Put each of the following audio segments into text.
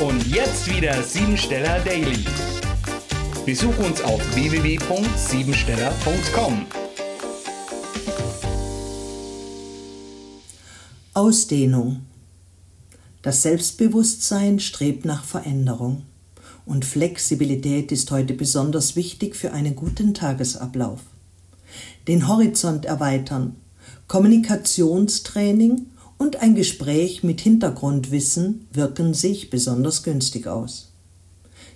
Und jetzt wieder Siebensteller Daily. Besuch uns auf www.siebensteller.com. Ausdehnung. Das Selbstbewusstsein strebt nach Veränderung und Flexibilität ist heute besonders wichtig für einen guten Tagesablauf. Den Horizont erweitern, Kommunikationstraining und ein Gespräch mit Hintergrundwissen wirken sich besonders günstig aus.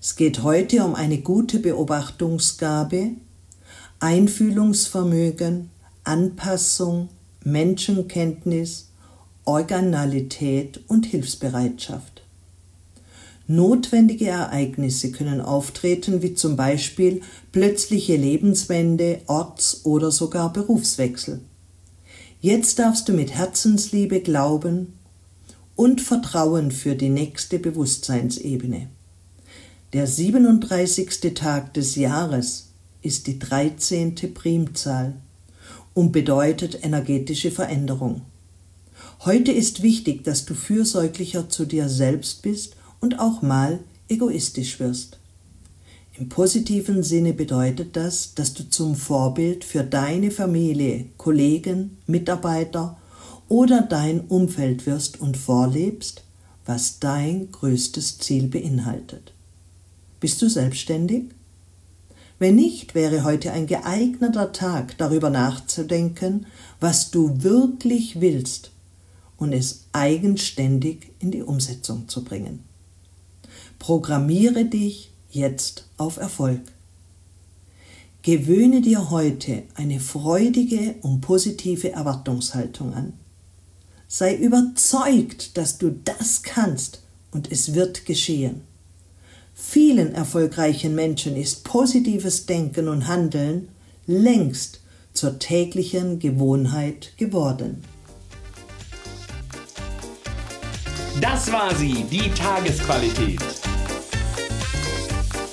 Es geht heute um eine gute Beobachtungsgabe, Einfühlungsvermögen, Anpassung, Menschenkenntnis, Originalität und Hilfsbereitschaft. Notwendige Ereignisse können auftreten, wie zum Beispiel plötzliche Lebenswende, Orts- oder sogar Berufswechsel. Jetzt darfst du mit Herzensliebe glauben und Vertrauen für die nächste Bewusstseinsebene. Der 37. Tag des Jahres ist die 13. Primzahl und bedeutet energetische Veränderung. Heute ist wichtig, dass du fürsorglicher zu dir selbst bist und auch mal egoistisch wirst. Im positiven Sinne bedeutet das, dass du zum Vorbild für deine Familie, Kollegen, Mitarbeiter oder dein Umfeld wirst und vorlebst, was dein größtes Ziel beinhaltet. Bist du selbstständig? Wenn nicht, wäre heute ein geeigneter Tag, darüber nachzudenken, was du wirklich willst und es eigenständig in die Umsetzung zu bringen. Programmiere dich jetzt auf Erfolg. Gewöhne dir heute eine freudige und positive Erwartungshaltung an. Sei überzeugt, dass du das kannst und es wird geschehen. Vielen erfolgreichen Menschen ist positives Denken und Handeln längst zur täglichen Gewohnheit geworden. Das war sie, die Tagesqualität.